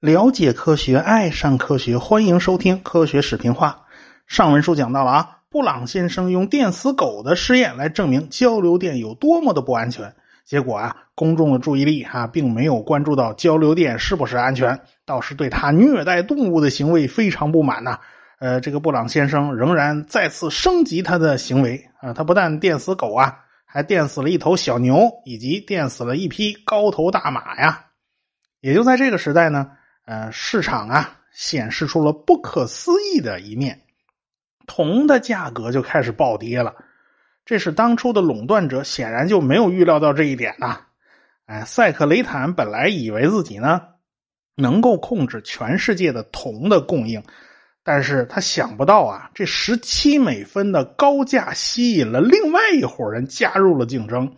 了解科学，爱上科学，欢迎收听科学视频化。上文书讲到了啊，布朗先生用电死狗的实验来证明交流电有多么的不安全。结果啊，公众的注意力哈并没有关注到交流电是不是安全，倒是对他虐待动物的行为非常不满呐。呃，这个布朗先生仍然再次升级他的行为啊，他不但电死狗啊，还电死了一头小牛，以及电死了一匹高头大马呀。也就在这个时代呢。呃，市场啊显示出了不可思议的一面，铜的价格就开始暴跌了。这是当初的垄断者显然就没有预料到这一点呐。哎，塞克雷坦本来以为自己呢能够控制全世界的铜的供应，但是他想不到啊，这十七美分的高价吸引了另外一伙人加入了竞争。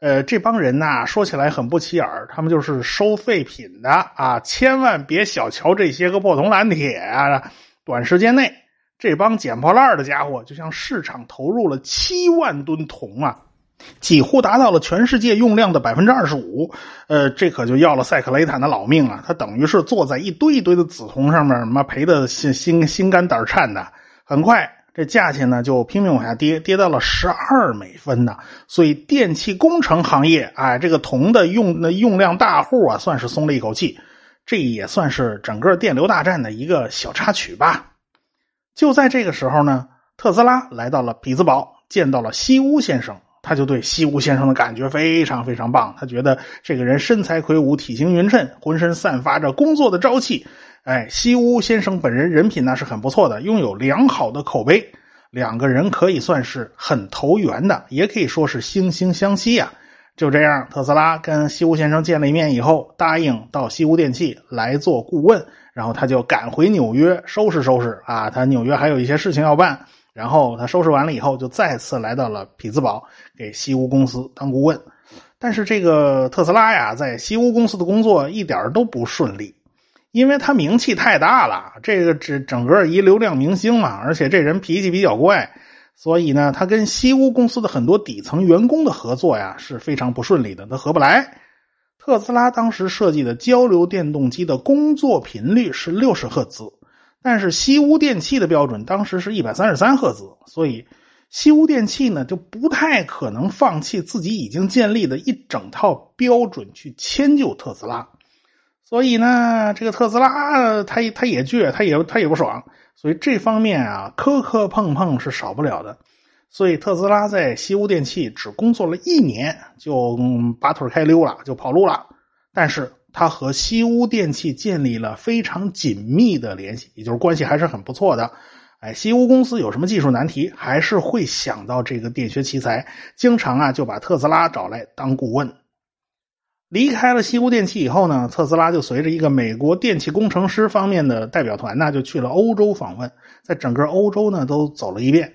呃，这帮人呐，说起来很不起眼他们就是收废品的啊！千万别小瞧这些个破铜烂铁啊！短时间内，这帮捡破烂的家伙就向市场投入了七万吨铜啊，几乎达到了全世界用量的百分之二十五。呃，这可就要了塞克雷坦的老命啊！他等于是坐在一堆一堆的紫铜上面，妈赔的心心心肝胆颤的。很快。这价钱呢就拼命往下跌，跌到了十二美分呢。所以电气工程行业，哎，这个铜的用的用量大户啊，算是松了一口气。这也算是整个电流大战的一个小插曲吧。就在这个时候呢，特斯拉来到了匹兹堡，见到了西屋先生，他就对西屋先生的感觉非常非常棒。他觉得这个人身材魁梧，体型匀称，浑身散发着工作的朝气。哎，西屋先生本人人品呢是很不错的，拥有良好的口碑，两个人可以算是很投缘的，也可以说是惺惺相惜呀。就这样，特斯拉跟西屋先生见了一面以后，答应到西屋电器来做顾问，然后他就赶回纽约收拾收拾啊，他纽约还有一些事情要办，然后他收拾完了以后，就再次来到了匹兹堡给西屋公司当顾问。但是这个特斯拉呀，在西屋公司的工作一点都不顺利。因为他名气太大了，这个整整个一流量明星嘛，而且这人脾气比较怪，所以呢，他跟西屋公司的很多底层员工的合作呀是非常不顺利的，他合不来。特斯拉当时设计的交流电动机的工作频率是六十赫兹，但是西屋电器的标准当时是一百三十三赫兹，所以西屋电器呢就不太可能放弃自己已经建立的一整套标准去迁就特斯拉。所以呢，这个特斯拉他他也倔，他也他也不爽，所以这方面啊磕磕碰碰是少不了的。所以特斯拉在西屋电器只工作了一年，就拔腿开溜了，就跑路了。但是他和西屋电器建立了非常紧密的联系，也就是关系还是很不错的。哎，西屋公司有什么技术难题，还是会想到这个电学奇才，经常啊就把特斯拉找来当顾问。离开了西屋电器以后呢，特斯拉就随着一个美国电气工程师方面的代表团呢，就去了欧洲访问，在整个欧洲呢都走了一遍，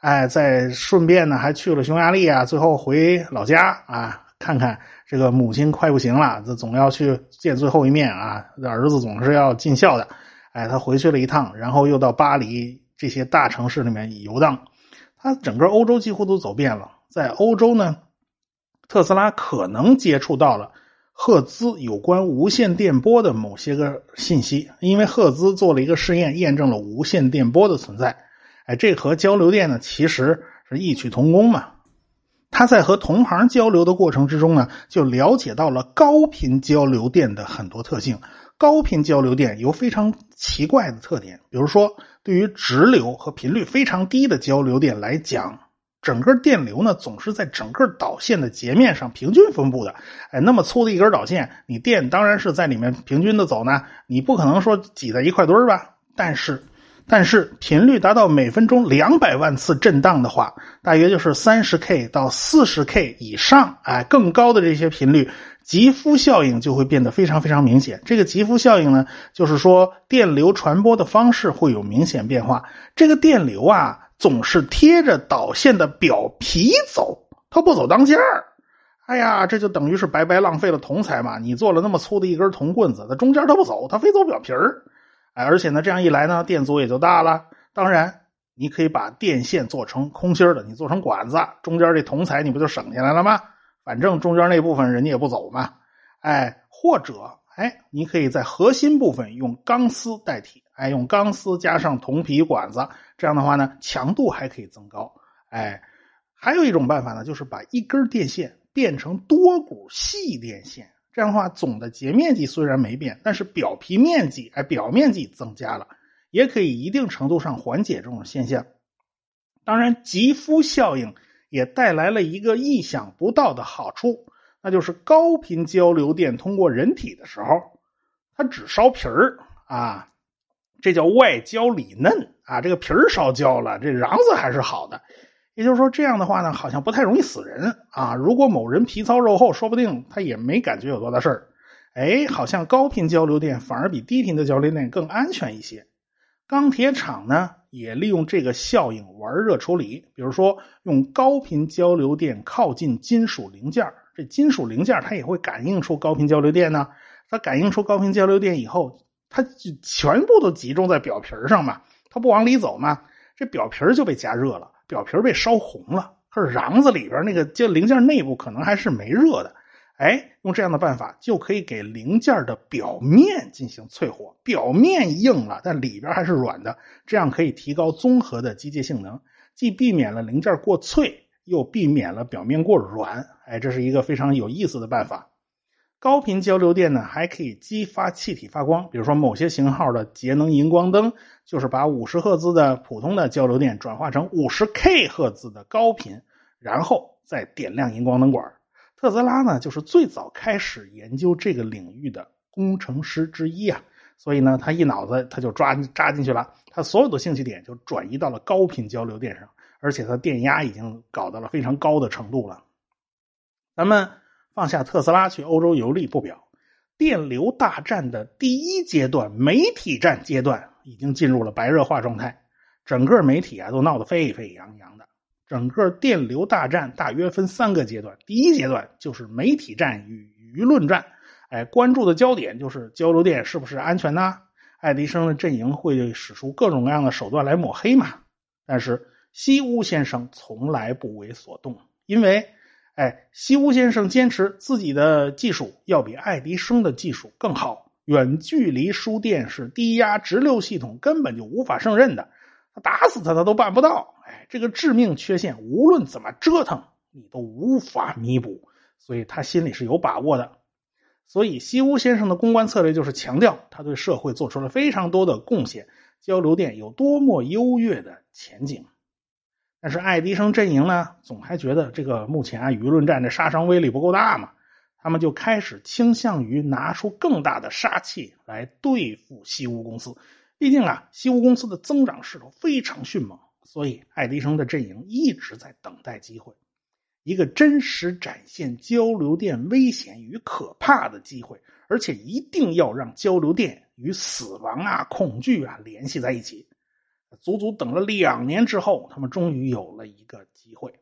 哎，在顺便呢还去了匈牙利啊，最后回老家啊，看看这个母亲快不行了，这总要去见最后一面啊，儿子总是要尽孝的，哎，他回去了一趟，然后又到巴黎这些大城市里面游荡，他整个欧洲几乎都走遍了，在欧洲呢，特斯拉可能接触到了。赫兹有关无线电波的某些个信息，因为赫兹做了一个试验，验证了无线电波的存在。哎，这和交流电呢其实是异曲同工嘛。他在和同行交流的过程之中呢，就了解到了高频交流电的很多特性。高频交流电有非常奇怪的特点，比如说，对于直流和频率非常低的交流电来讲。整个电流呢，总是在整个导线的截面上平均分布的。哎，那么粗的一根导线，你电当然是在里面平均的走呢。你不可能说挤在一块堆儿吧？但是，但是频率达到每分钟两百万次震荡的话，大约就是三十 K 到四十 K 以上，哎，更高的这些频率，极肤效应就会变得非常非常明显。这个极肤效应呢，就是说电流传播的方式会有明显变化。这个电流啊。总是贴着导线的表皮走，它不走当间儿。哎呀，这就等于是白白浪费了铜材嘛！你做了那么粗的一根铜棍子，它中间它不走，它非走表皮儿。哎，而且呢，这样一来呢，电阻也就大了。当然，你可以把电线做成空心的，你做成管子，中间这铜材你不就省下来了吗？反正中间那部分人家也不走嘛。哎，或者哎，你可以在核心部分用钢丝代替，哎，用钢丝加上铜皮管子，这样的话呢，强度还可以增高。哎，还有一种办法呢，就是把一根电线变成多股细电线，这样的话，总的截面积虽然没变，但是表皮面积哎，表面积增加了，也可以一定程度上缓解这种现象。当然，极肤效应也带来了一个意想不到的好处，那就是高频交流电通过人体的时候，它只烧皮儿啊，这叫外焦里嫩啊，这个皮儿烧焦了，这瓤子还是好的。也就是说，这样的话呢，好像不太容易死人啊。如果某人皮糙肉厚，说不定他也没感觉有多大事儿。哎，好像高频交流电反而比低频的交流电更安全一些。钢铁厂呢？也利用这个效应玩热处理，比如说用高频交流电靠近金属零件这金属零件它也会感应出高频交流电呢。它感应出高频交流电以后，它就全部都集中在表皮上嘛，它不往里走嘛，这表皮就被加热了，表皮被烧红了。可是瓤子里边那个就零件内部可能还是没热的。哎，用这样的办法就可以给零件的表面进行淬火，表面硬了，但里边还是软的，这样可以提高综合的机械性能，既避免了零件过脆，又避免了表面过软。哎，这是一个非常有意思的办法。高频交流电呢，还可以激发气体发光，比如说某些型号的节能荧光灯，就是把五十赫兹的普通的交流电转化成五十 K 赫兹的高频，然后再点亮荧光灯管。特斯拉呢，就是最早开始研究这个领域的工程师之一啊，所以呢，他一脑子他就抓扎进去了，他所有的兴趣点就转移到了高频交流电上，而且他电压已经搞到了非常高的程度了。咱们放下特斯拉去欧洲游历不表，电流大战的第一阶段媒体战阶段已经进入了白热化状态，整个媒体啊都闹得沸沸扬扬的。整个电流大战大约分三个阶段，第一阶段就是媒体战与舆论战，哎，关注的焦点就是交流电是不是安全呢？爱迪生的阵营会使出各种各样的手段来抹黑嘛？但是西屋先生从来不为所动，因为，哎，西屋先生坚持自己的技术要比爱迪生的技术更好，远距离输电是低压直流系统根本就无法胜任的。他打死他，他都办不到。哎，这个致命缺陷，无论怎么折腾，你都无法弥补。所以他心里是有把握的。所以西屋先生的公关策略就是强调他对社会做出了非常多的贡献，交流电有多么优越的前景。但是爱迪生阵营呢，总还觉得这个目前啊舆论战的杀伤威力不够大嘛，他们就开始倾向于拿出更大的杀气来对付西屋公司。毕竟啊，西屋公司的增长势头非常迅猛，所以爱迪生的阵营一直在等待机会，一个真实展现交流电危险与可怕的机会，而且一定要让交流电与死亡啊、恐惧啊联系在一起。足足等了两年之后，他们终于有了一个机会。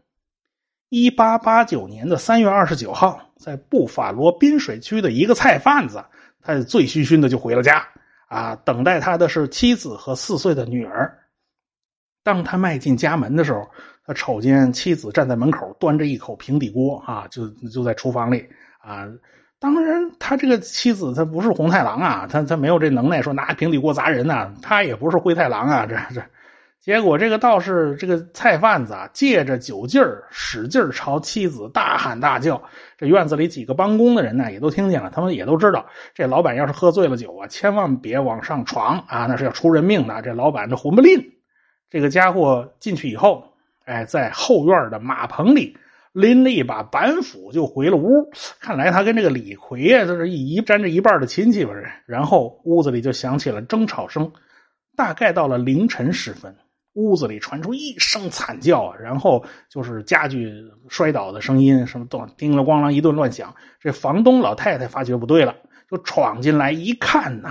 一八八九年的三月二十九号，在布法罗滨水区的一个菜贩子，他醉醺醺的就回了家。啊，等待他的是妻子和四岁的女儿。当他迈进家门的时候，他瞅见妻子站在门口，端着一口平底锅，啊，就就在厨房里啊。当然，他这个妻子他不是红太狼啊，他他没有这能耐说拿平底锅砸人呐。他也不是灰太狼啊，这这。结果这个道士，这个菜贩子啊，借着酒劲儿，使劲朝妻子大喊大叫。这院子里几个帮工的人呢，也都听见了。他们也都知道，这老板要是喝醉了酒啊，千万别往上闯啊，那是要出人命的。这老板这混不吝。这个家伙进去以后，哎，在后院的马棚里拎了一把板斧就回了屋。看来他跟这个李逵啊，就是一沾着一半的亲戚吧。然后屋子里就响起了争吵声，大概到了凌晨时分。屋子里传出一声惨叫啊，然后就是家具摔倒的声音，什么咚叮了咣啷一顿乱响。这房东老太太发觉不对了，就闯进来一看呐，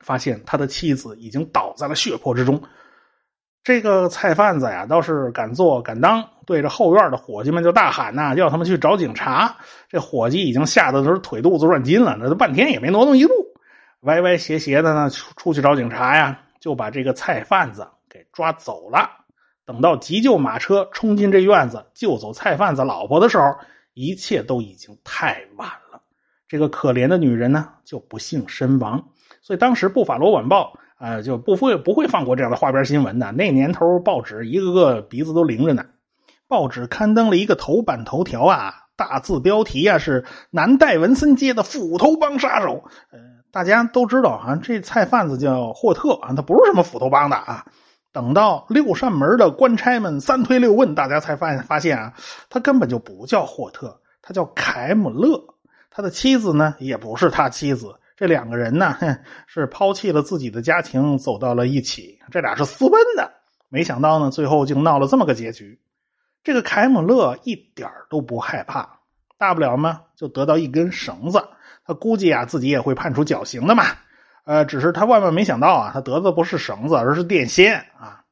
发现他的妻子已经倒在了血泊之中。这个菜贩子呀，倒是敢做敢当，对着后院的伙计们就大喊呐，叫他们去找警察。这伙计已经吓得都是腿肚子乱筋了，那都半天也没挪动一步，歪歪斜斜的呢，出出去找警察呀，就把这个菜贩子。给抓走了。等到急救马车冲进这院子救走菜贩子老婆的时候，一切都已经太晚了。这个可怜的女人呢，就不幸身亡。所以当时《布法罗晚报》啊，就不会不会放过这样的花边新闻的。那年头报纸一个个鼻子都灵着呢。报纸刊登了一个头版头条啊，大字标题啊是“南戴文森街的斧头帮杀手”。呃，大家都知道啊，这菜贩子叫霍特啊，他不是什么斧头帮的啊。等到六扇门的官差们三推六问，大家才发发现啊，他根本就不叫霍特，他叫凯姆勒。他的妻子呢，也不是他妻子。这两个人呢，是抛弃了自己的家庭，走到了一起。这俩是私奔的，没想到呢，最后竟闹了这么个结局。这个凯姆勒一点都不害怕，大不了嘛，就得到一根绳子。他估计啊，自己也会判处绞刑的嘛。呃，只是他万万没想到啊，他得的不是绳子，而是电线啊！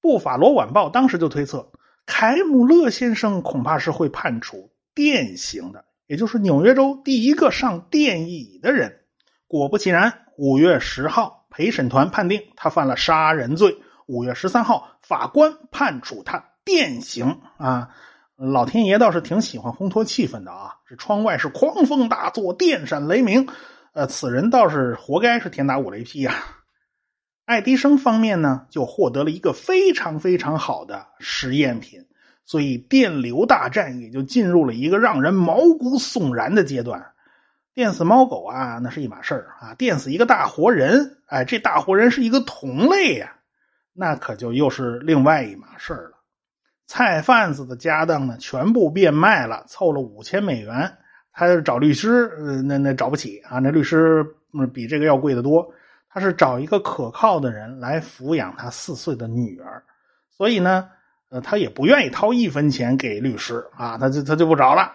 布法罗晚报当时就推测，凯姆勒先生恐怕是会判处电刑的，也就是纽约州第一个上电椅的人。果不其然，五月十号，陪审团判定他犯了杀人罪。五月十三号，法官判处他电刑啊！老天爷倒是挺喜欢烘托气氛的啊！这窗外是狂风大作，电闪雷鸣。呃，此人倒是活该是天打五雷劈呀！爱迪生方面呢，就获得了一个非常非常好的实验品，所以电流大战也就进入了一个让人毛骨悚然的阶段。电死猫狗啊，那是一码事儿啊；电死一个大活人，哎，这大活人是一个同类呀，那可就又是另外一码事儿了。菜贩子的家当呢，全部变卖了，凑了五千美元。他找律师，呃，那那找不起啊，那律师比这个要贵得多。他是找一个可靠的人来抚养他四岁的女儿，所以呢，呃，他也不愿意掏一分钱给律师啊，他就他就不找了。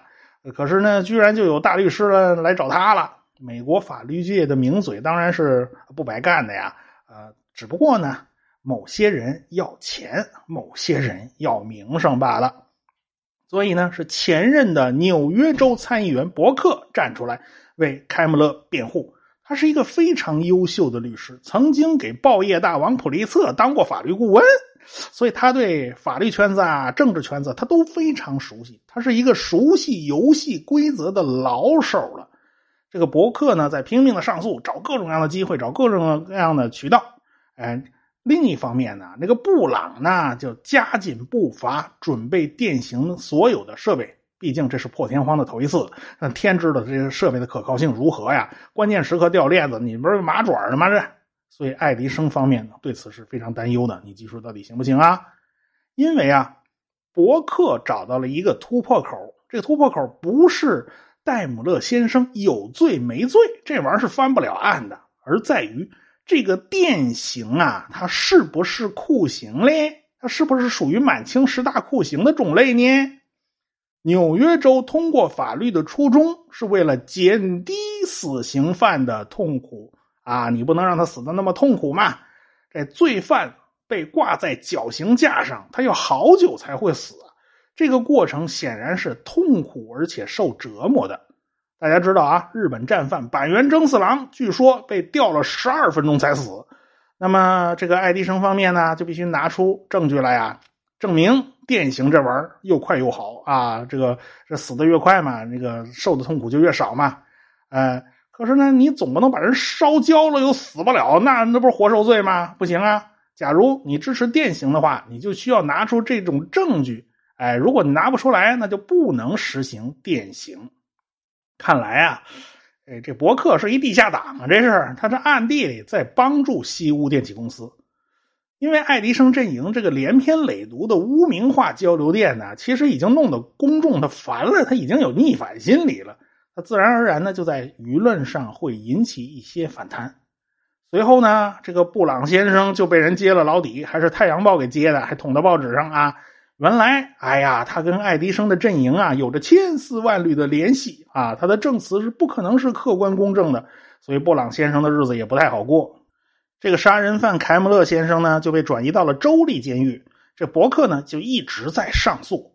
可是呢，居然就有大律师了来找他了。美国法律界的名嘴当然是不白干的呀，呃，只不过呢，某些人要钱，某些人要名声罢了。所以呢，是前任的纽约州参议员伯克站出来为开姆勒辩护。他是一个非常优秀的律师，曾经给报业大王普利策当过法律顾问，所以他对法律圈子啊、政治圈子他都非常熟悉。他是一个熟悉游戏规则的老手了。这个伯克呢，在拼命的上诉，找各种各样的机会，找各种各样的渠道，哎。另一方面呢，那个布朗呢就加紧步伐，准备电刑所有的设备。毕竟这是破天荒的头一次，那天知道这些设备的可靠性如何呀？关键时刻掉链子，你不是麻爪的吗？这，所以爱迪生方面呢对此是非常担忧的。你技术到底行不行啊？因为啊，伯克找到了一个突破口，这个突破口不是戴姆勒先生有罪没罪，这玩意儿是翻不了案的，而在于。这个电刑啊，它是不是酷刑嘞？它是不是属于满清十大酷刑的种类呢？纽约州通过法律的初衷是为了减低死刑犯的痛苦啊，你不能让他死的那么痛苦嘛。这罪犯被挂在绞刑架上，他要好久才会死，这个过程显然是痛苦而且受折磨的。大家知道啊，日本战犯板垣征四郎据说被吊了十二分钟才死。那么这个爱迪生方面呢，就必须拿出证据来呀，证明电刑这玩意儿又快又好啊。这个这死的越快嘛，那个受的痛苦就越少嘛。呃，可是呢，你总不能把人烧焦了又死不了，那那不是活受罪吗？不行啊。假如你支持电刑的话，你就需要拿出这种证据。哎，如果你拿不出来，那就不能实行电刑。看来啊，哎，这伯克是一地下党啊！这是他这暗地里在帮助西屋电器公司，因为爱迪生阵营这个连篇累牍的污名化交流电呢，其实已经弄得公众他烦了，他已经有逆反心理了，他自然而然呢就在舆论上会引起一些反弹。随后呢，这个布朗先生就被人揭了老底，还是《太阳报》给揭的，还捅到报纸上啊。原来，哎呀，他跟爱迪生的阵营啊有着千丝万缕的联系啊，他的证词是不可能是客观公正的，所以布朗先生的日子也不太好过。这个杀人犯凯姆勒先生呢就被转移到了州立监狱，这伯克呢就一直在上诉。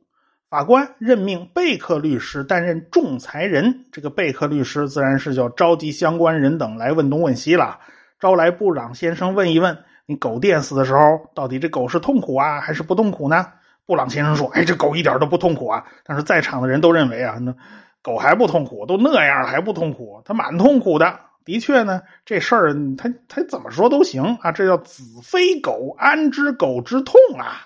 法官任命贝克律师担任仲裁人，这个贝克律师自然是叫召集相关人等来问东问西了，招来布朗先生问一问：你狗电死的时候，到底这狗是痛苦啊还是不痛苦呢？布朗先生说：“哎，这狗一点都不痛苦啊！”但是在场的人都认为啊，那狗还不痛苦，都那样还不痛苦，它蛮痛苦的。的确呢，这事儿他他怎么说都行啊，这叫子非狗，安知狗之痛啊？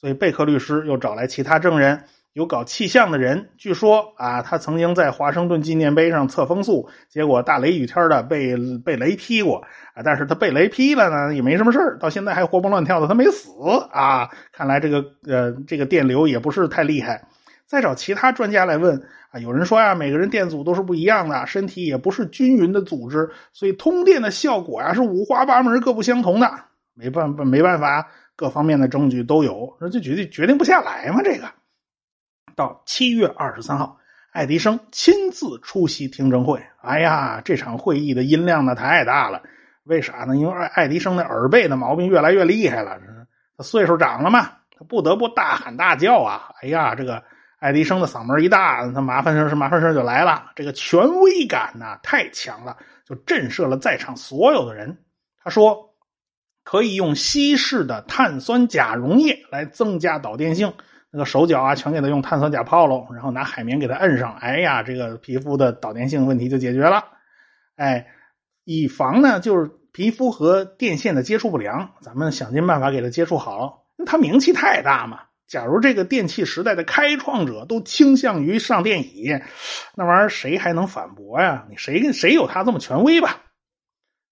所以贝克律师又找来其他证人。有搞气象的人，据说啊，他曾经在华盛顿纪念碑上测风速，结果大雷雨天的被被雷劈过啊。但是他被雷劈了呢，也没什么事到现在还活蹦乱跳的，他没死啊。看来这个呃，这个电流也不是太厉害。再找其他专家来问啊，有人说呀，每个人电阻都是不一样的，身体也不是均匀的组织，所以通电的效果呀是五花八门、各不相同的。没办法，没办法，各方面的证据都有，那就决定决定不下来嘛，这个。到七月二十三号，爱迪生亲自出席听证会。哎呀，这场会议的音量呢太大了。为啥呢？因为爱爱迪生的耳背的毛病越来越厉害了。他岁数长了嘛，他不得不大喊大叫啊！哎呀，这个爱迪生的嗓门一大，他麻烦事是麻烦事就来了。这个权威感呢太强了，就震慑了在场所有的人。他说，可以用稀释的碳酸钾溶液来增加导电性。那个手脚啊，全给他用碳酸钾泡喽，然后拿海绵给他摁上，哎呀，这个皮肤的导电性问题就解决了。哎，以防呢，就是皮肤和电线的接触不良，咱们想尽办法给他接触好。那他名气太大嘛，假如这个电器时代的开创者都倾向于上电椅，那玩意儿谁还能反驳呀？你谁谁有他这么权威吧？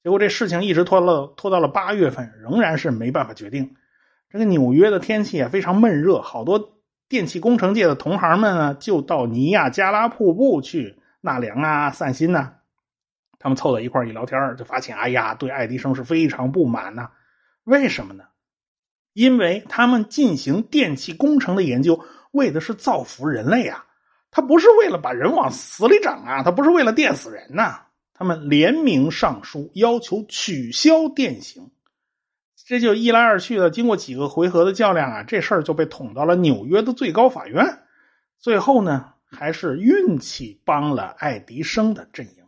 结果这事情一直拖了拖到了八月份，仍然是没办法决定。这个纽约的天气也非常闷热，好多电气工程界的同行们呢，就到尼亚加拉瀑布去纳凉啊、散心呐。他们凑在一块一聊天就发现，哎呀，对爱迪生是非常不满呐。为什么呢？因为他们进行电气工程的研究，为的是造福人类啊，他不是为了把人往死里整啊，他不是为了电死人呐。他们联名上书，要求取消电刑。这就一来二去的，经过几个回合的较量啊，这事儿就被捅到了纽约的最高法院。最后呢，还是运气帮了爱迪生的阵营。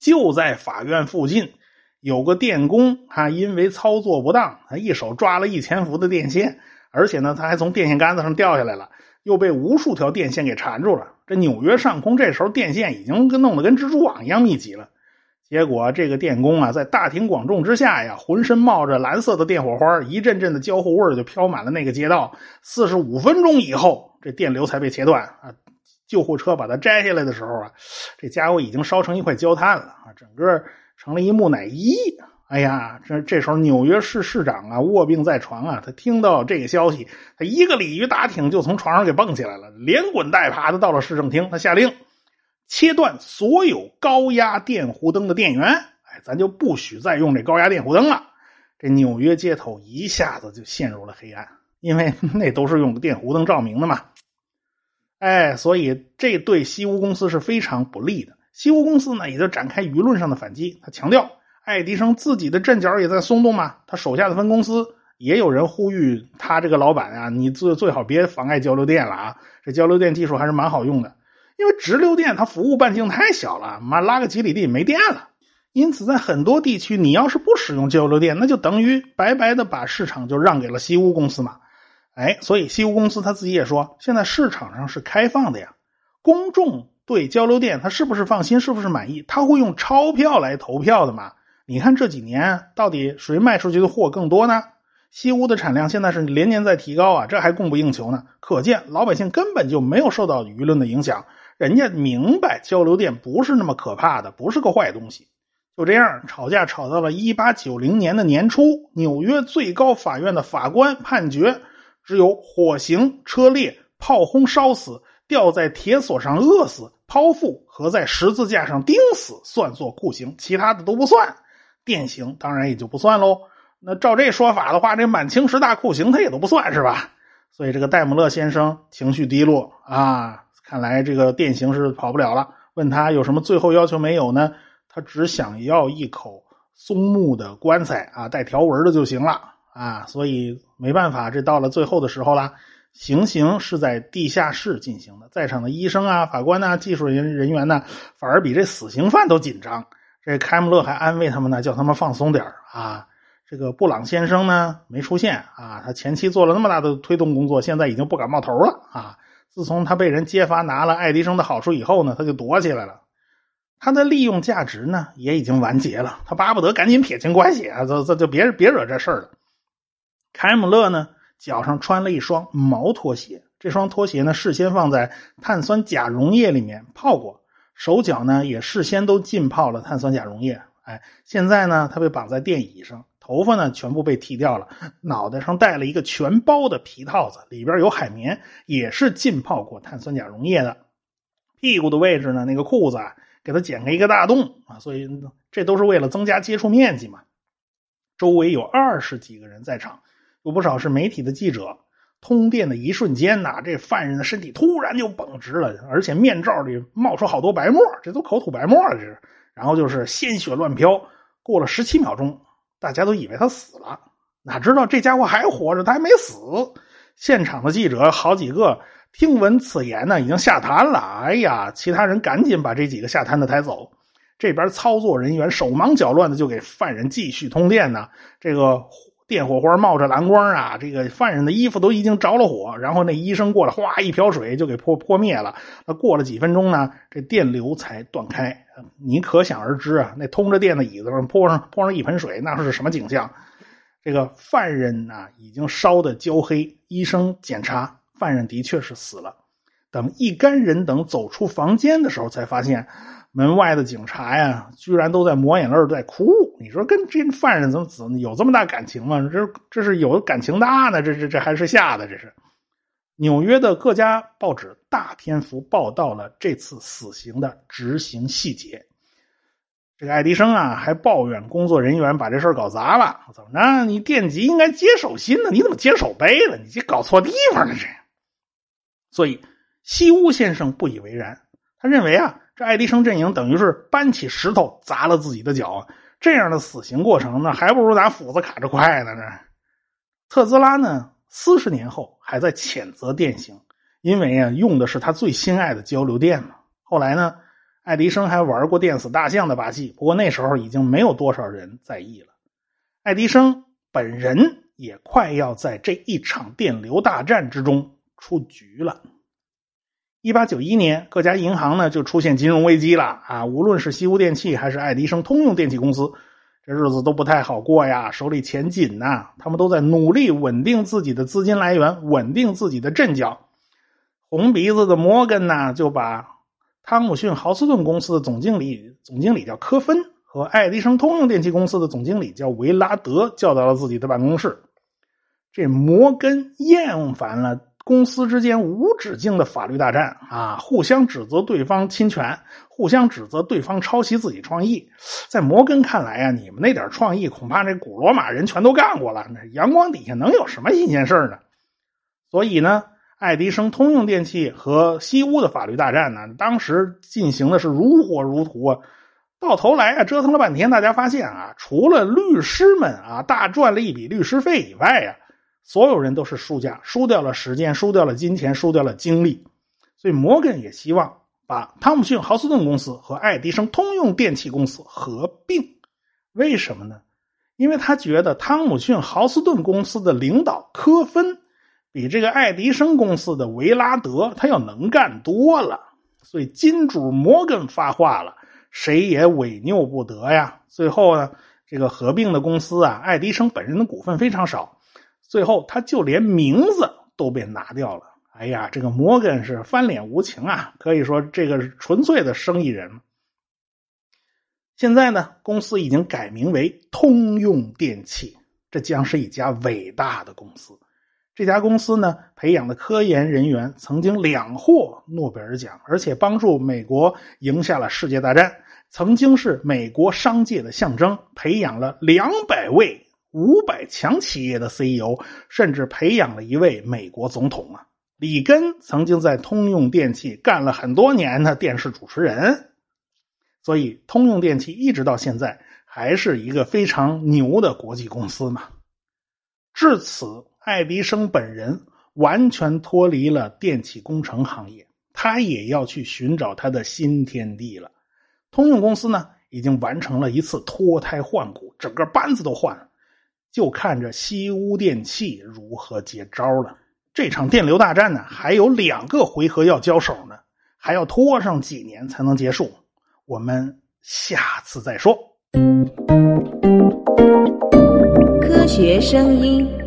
就在法院附近，有个电工，他因为操作不当，他一手抓了一千伏的电线，而且呢，他还从电线杆子上掉下来了，又被无数条电线给缠住了。这纽约上空这时候电线已经跟弄得跟蜘蛛网一样密集了。结果，这个电工啊，在大庭广众之下呀，浑身冒着蓝色的电火花，一阵阵的焦糊味就飘满了那个街道。四十五分钟以后，这电流才被切断啊！救护车把它摘下来的时候啊，这家伙已经烧成一块焦炭了啊，整个成了一木乃伊。哎呀，这这时候纽约市市长啊卧病在床啊，他听到这个消息，他一个鲤鱼打挺就从床上给蹦起来了，连滚带爬的到了市政厅，他下令。切断所有高压电弧灯的电源，哎，咱就不许再用这高压电弧灯了。这纽约街头一下子就陷入了黑暗，因为 那都是用电弧灯照明的嘛。哎，所以这对西屋公司是非常不利的。西屋公司呢，也就展开舆论上的反击。他强调，爱迪生自己的阵脚也在松动嘛。他手下的分公司也有人呼吁他这个老板啊，你最最好别妨碍交流电了啊。这交流电技术还是蛮好用的。因为直流电它服务半径太小了，妈拉个几里地没电了。因此，在很多地区，你要是不使用交流电，那就等于白白的把市场就让给了西屋公司嘛。哎，所以西屋公司他自己也说，现在市场上是开放的呀。公众对交流电他是不是放心，是不是满意，他会用钞票来投票的嘛。你看这几年到底谁卖出去的货更多呢？西屋的产量现在是连年在提高啊，这还供不应求呢。可见老百姓根本就没有受到舆论的影响。人家明白交流电不是那么可怕的，不是个坏东西。就这样吵架吵到了一八九零年的年初，纽约最高法院的法官判决，只有火刑、车裂、炮轰烧死、吊在铁索上饿死、剖腹和在十字架上钉死算作酷刑，其他的都不算。电刑当然也就不算喽。那照这说法的话，这满清十大酷刑他也都不算是吧？所以这个戴姆勒先生情绪低落啊。看来这个电刑是跑不了了。问他有什么最后要求没有呢？他只想要一口松木的棺材啊，带条纹的就行了啊。所以没办法，这到了最后的时候了。行刑是在地下室进行的，在场的医生啊、法官呐、技术人人员呢，反而比这死刑犯都紧张。这开姆勒还安慰他们呢，叫他们放松点啊。这个布朗先生呢没出现啊，他前期做了那么大的推动工作，现在已经不敢冒头了啊。自从他被人揭发拿了爱迪生的好处以后呢，他就躲起来了。他的利用价值呢也已经完结了，他巴不得赶紧撇清关系啊，这这就别别惹这事儿了。凯姆勒呢脚上穿了一双毛拖鞋，这双拖鞋呢事先放在碳酸钾溶液里面泡过，手脚呢也事先都浸泡了碳酸钾溶液。哎，现在呢他被绑在电椅上，头发呢全部被剃掉了，脑袋上戴了一个全包的皮套子，里边有海绵，也是浸泡过碳酸钾溶液的。屁股的位置呢，那个裤子。啊。给他剪开一个大洞啊，所以这都是为了增加接触面积嘛。周围有二十几个人在场，有不少是媒体的记者。通电的一瞬间呐，这犯人的身体突然就绷直了，而且面罩里冒出好多白沫，这都口吐白沫了，这是。然后就是鲜血乱飘。过了十七秒钟，大家都以为他死了，哪知道这家伙还活着，他还没死。现场的记者好几个。听闻此言呢，已经下瘫了。哎呀，其他人赶紧把这几个下瘫的抬走。这边操作人员手忙脚乱的就给犯人继续通电呢。这个电火花冒着蓝光啊，这个犯人的衣服都已经着了火。然后那医生过来，哗一瓢水就给泼泼灭了。那过了几分钟呢，这电流才断开。你可想而知啊，那通着电的椅子上泼上泼上一盆水，那是什么景象？这个犯人啊，已经烧得焦黑。医生检查。犯人的确是死了。等一干人等走出房间的时候，才发现门外的警察呀，居然都在抹眼泪在哭。你说跟这犯人怎么怎么有这么大感情吗？这这是有感情大呢？这这这还是吓的？这是纽约的各家报纸大篇幅报道了这次死刑的执行细节。这个爱迪生啊，还抱怨工作人员把这事搞砸了。怎么着？你电极应该接手心呢？你怎么接手背了？你这搞错地方了，这。所以，西屋先生不以为然。他认为啊，这爱迪生阵营等于是搬起石头砸了自己的脚。这样的死刑过程，那还不如拿斧子砍着快呢。这特斯拉呢，四十年后还在谴责电刑，因为啊，用的是他最心爱的交流电嘛。后来呢，爱迪生还玩过电死大象的把戏，不过那时候已经没有多少人在意了。爱迪生本人也快要在这一场电流大战之中。出局了。一八九一年，各家银行呢就出现金融危机了啊！无论是西屋电器还是爱迪生通用电气公司，这日子都不太好过呀，手里钱紧呐。他们都在努力稳定自己的资金来源，稳定自己的阵脚。红鼻子的摩根呢，就把汤姆逊豪斯顿公司的总经理，总经理叫科芬，和爱迪生通用电气公司的总经理叫维拉德叫到了自己的办公室。这摩根厌烦了。公司之间无止境的法律大战啊，互相指责对方侵权，互相指责对方抄袭自己创意。在摩根看来啊，你们那点创意恐怕这古罗马人全都干过了，那阳光底下能有什么新鲜事呢？所以呢，爱迪生通用电器和西屋的法律大战呢，当时进行的是如火如荼啊。到头来啊，折腾了半天，大家发现啊，除了律师们啊大赚了一笔律师费以外呀。所有人都是输家，输掉了时间，输掉了金钱，输掉了精力。所以摩根也希望把汤姆逊豪斯顿公司和爱迪生通用电气公司合并。为什么呢？因为他觉得汤姆逊豪斯顿公司的领导科芬比这个爱迪生公司的维拉德他要能干多了。所以金主摩根发话了，谁也违拗不得呀。最后呢，这个合并的公司啊，爱迪生本人的股份非常少。最后，他就连名字都被拿掉了。哎呀，这个摩根是翻脸无情啊！可以说，这个纯粹的生意人。现在呢，公司已经改名为通用电气，这将是一家伟大的公司。这家公司呢，培养的科研人员曾经两获诺贝尔奖，而且帮助美国赢下了世界大战，曾经是美国商界的象征，培养了两百位。五百强企业的 CEO，甚至培养了一位美国总统啊！里根曾经在通用电器干了很多年的电视主持人，所以通用电器一直到现在还是一个非常牛的国际公司嘛。至此，爱迪生本人完全脱离了电气工程行业，他也要去寻找他的新天地了。通用公司呢，已经完成了一次脱胎换骨，整个班子都换了。就看这西屋电器如何接招了。这场电流大战呢，还有两个回合要交手呢，还要拖上几年才能结束。我们下次再说。科学声音。